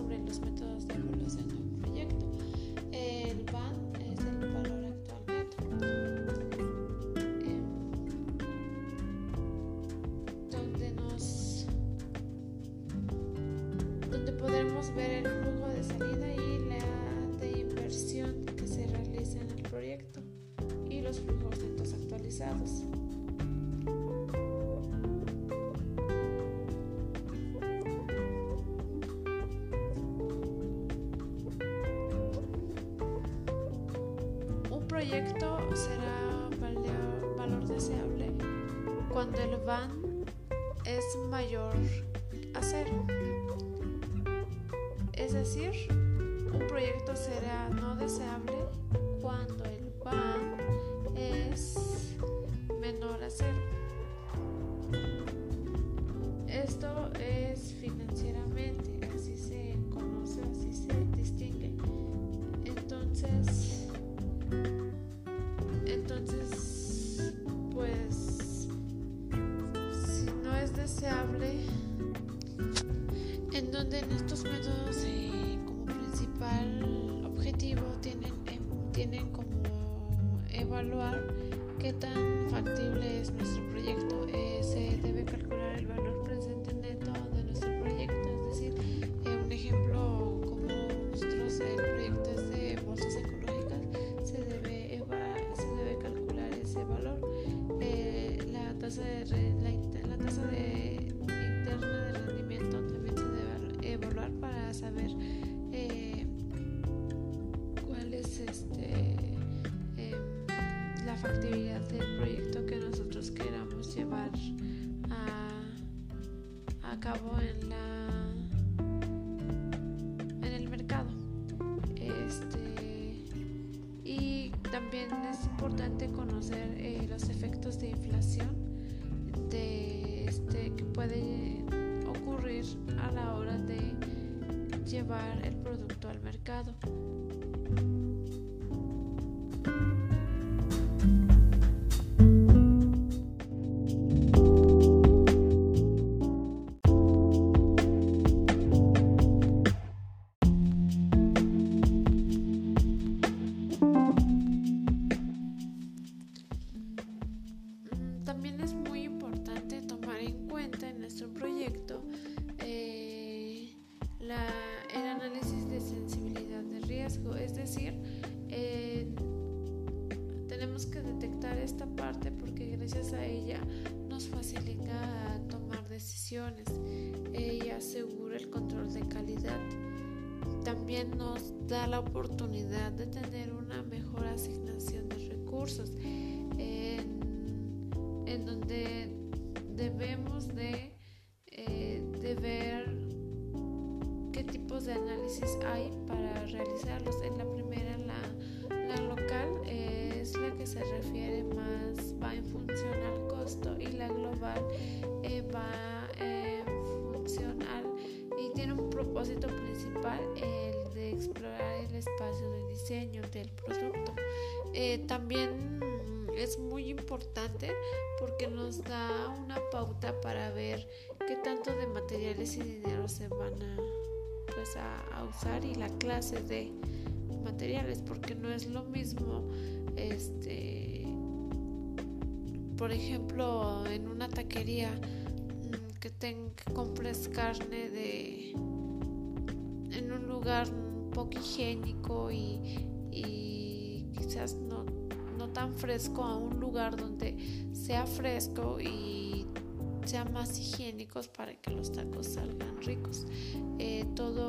sobre los métodos de evaluación de un proyecto. El BAN es el valor actual neto. Em, donde nos donde podremos ver el flujo de salida y la de inversión que se realiza en el proyecto y los flujos netos actualizados. Mayor a cero. Es decir, un proyecto será no deseable cuando el van es menor a cero. Esto es financieramente, así se conoce, así se distingue. Entonces, en estos métodos eh, como principal objetivo tienen, em, tienen como evaluar qué tan factible es nuestro proyecto. Saber eh, cuál es este em, la factibilidad del proyecto que nosotros queramos llevar a, a cabo en la en el mercado. Este y también es importante conocer eh, los efectos de inflación de este que puede ocurrir a la hora de llevar el producto al mercado. Es decir, eh, tenemos que detectar esta parte porque gracias a ella nos facilita tomar decisiones y asegura el control de calidad. También nos da la oportunidad de tener una mejor asignación de recursos en, donde debemos de, eh, de ver qué tipos de análisis hay para realizarlos. En la primera, la, la local es la que se refiere más, va en función al costo y la global eh, va en función al y tiene un propósito principal el de explorar el espacio de diseño del producto. Eh, también es muy importante porque nos da una pauta para ver qué tanto de materiales y dinero se van a pues a, usar y la clase de materiales porque no es lo mismo este por ejemplo en una taquería mm, que, que compres carne de en un lugar poco higiénico y, y quizás no, no tan fresco a un lugar donde sea fresco y sean más higiénicos para que los tacos salgan ricos. Eh, todo,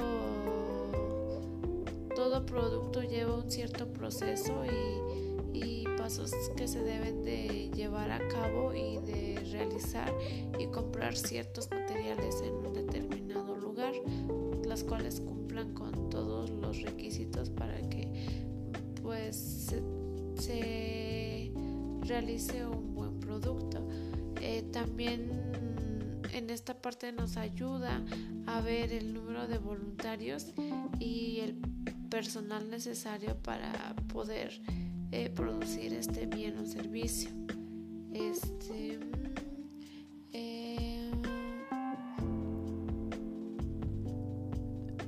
todo producto lleva un cierto proceso y, pasos que se deben de llevar a cabo y de realizar y comprar ciertos materiales en un determinado lugar, las cuales cumplan con todos los requisitos para que pues se realice un buen producto. Eh, también en esta parte nos ayuda a ver el número de voluntarios y el personal necesario para poder eh, producir este bien o servicio. Este, eh,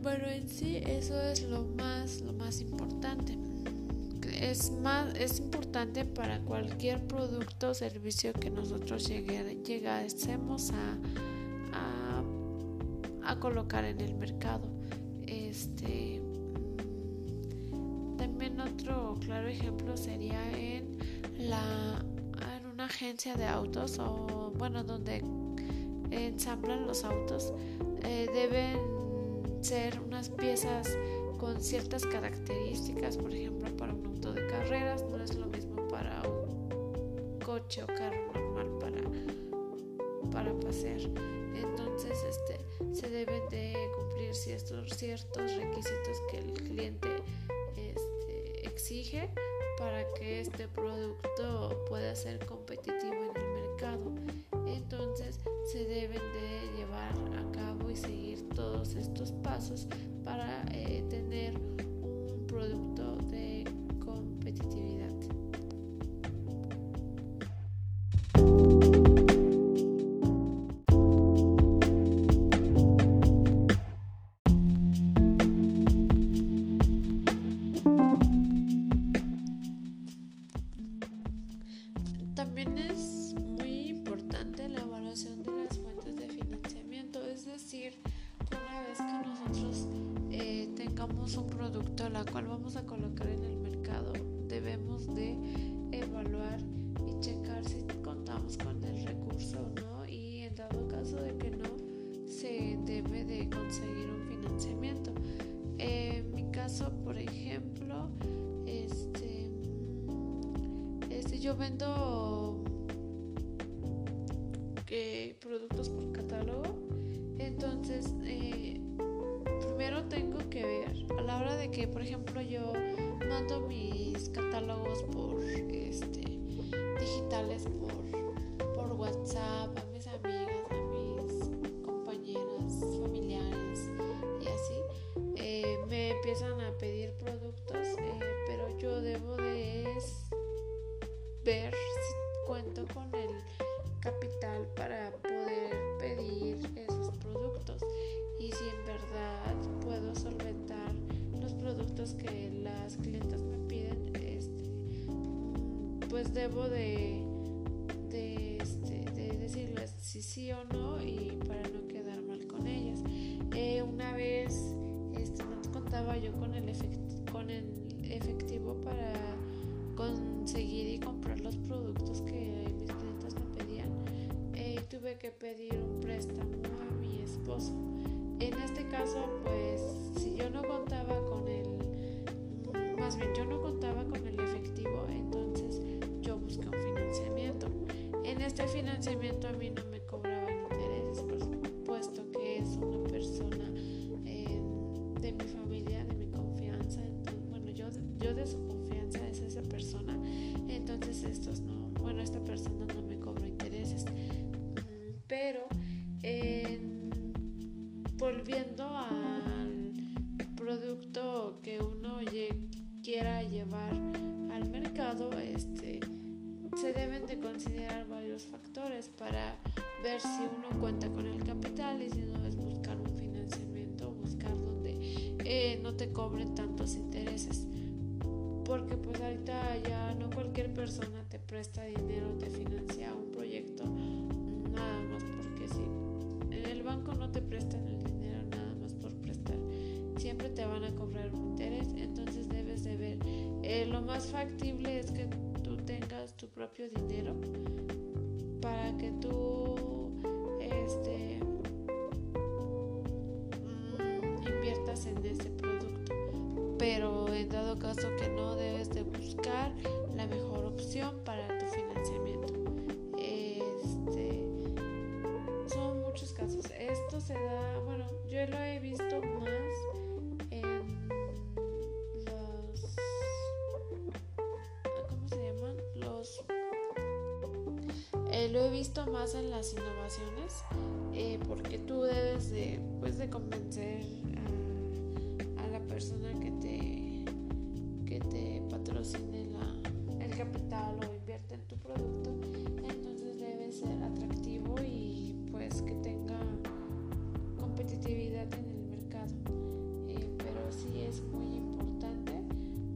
bueno, en sí eso es lo más, lo más importante. Es, más, es importante para cualquier producto o servicio que nosotros llegue, llegásemos a, a, colocar en el mercado. Este, también otro claro ejemplo sería en, la, en una agencia de autos o bueno, donde ensamblan los autos. Eh, deben ser unas piezas con ciertas características, por ejemplo, para un auto de carreras no es lo mismo para un coche o carro normal para, para pasear. Entonces, este, se deben de cumplir ciertos, ciertos requisitos que el cliente este, exige para que este producto pueda ser competitivo en el mercado. Entonces, se deben de llevar a cabo y seguir todos estos pasos yo vendo productos por catálogo. Entonces, eh, primero tengo que ver, a la hora de que, por ejemplo, yo mando mis catálogos por este digitales por, por WhatsApp a mis amigas, a mis compañeras, familiares y así, eh, me empiezan a pedir con el capital para poder pedir y si en verdad puedo solventar los productos que las clientas me piden, este, pues debo de, de, este, de decirles si sí o no y para no quedar mal con ellas. Eh, una vez este, no contaba yo con el, con el efectivo para conseguir y comprar los productos que tuve que pedir un préstamo a mi esposo. En este caso, pues si yo no contaba con el, más bien yo no contaba con el efectivo, entonces yo busqué un financiamiento. En este financiamiento a mí no me cobraban intereses, por supuesto que es una persona eh, de mi familia, de mi confianza, entonces, bueno, yo, yo de su confianza es esa persona, entonces estos no, bueno, esta persona no me cobró intereses, pero volviendo al producto que uno quiera llevar al mercado, este, se deben de considerar varios factores para ver si uno cuenta con el capital y si no es buscar un financiamiento, buscar donde eh, no te cobren tantos intereses. Porque pues ahorita ya no cualquier persona te presta dinero, te financia un proyecto, nada más porque si en el banco no te prestan el siempre te van a cobrar un interés, entonces debes de ver. Eh, lo más factible es que tú tengas tu propio dinero para que tú este, mm, inviertas en ese producto. Pero en dado caso que no debes de buscar la mejor opción para se da, bueno, yo lo he visto más lo he visto más en las innovaciones eh, porque tú debes de, pues, de convencer a, la persona que te, que te patrocine la, el capital o invierte en tu producto. Entonces debe ser atractivo y pues que tenga competitividad en el mercado, eh, pero sí es muy importante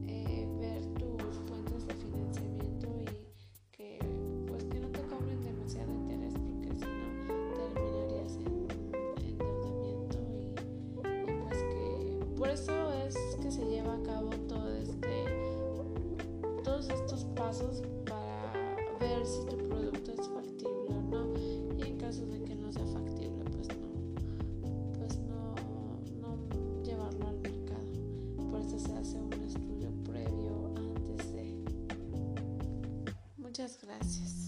eh, ver tus fuentes de financiamiento y que pues que no te cobren demasiado interés porque si no terminarías en endeudamiento y, y pues que por eso es que se lleva a cabo todo este todos estos pasos para ver si tu gracias.